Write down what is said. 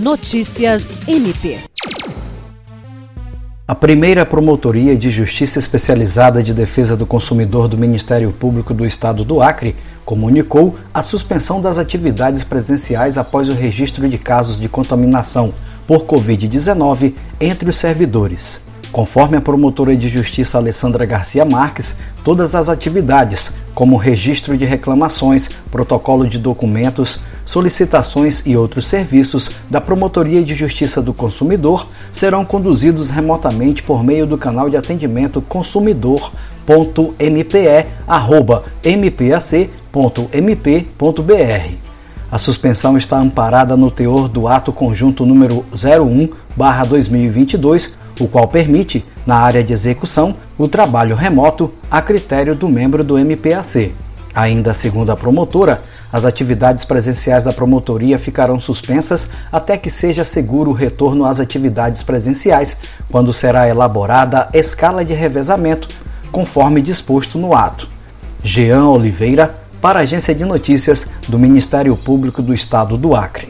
Notícias MP. A primeira Promotoria de Justiça Especializada de Defesa do Consumidor do Ministério Público do Estado do Acre comunicou a suspensão das atividades presenciais após o registro de casos de contaminação por Covid-19 entre os servidores. Conforme a promotora de justiça Alessandra Garcia Marques, todas as atividades, como registro de reclamações, protocolo de documentos, solicitações e outros serviços da Promotoria de Justiça do Consumidor, serão conduzidos remotamente por meio do canal de atendimento consumidor.mpe@mpac.mp.br. A suspensão está amparada no teor do ato conjunto número 01/2022 o qual permite, na área de execução, o trabalho remoto a critério do membro do MPAC. Ainda segundo a promotora, as atividades presenciais da promotoria ficarão suspensas até que seja seguro o retorno às atividades presenciais, quando será elaborada a escala de revezamento, conforme disposto no ato. Jean Oliveira, para a Agência de Notícias do Ministério Público do Estado do Acre.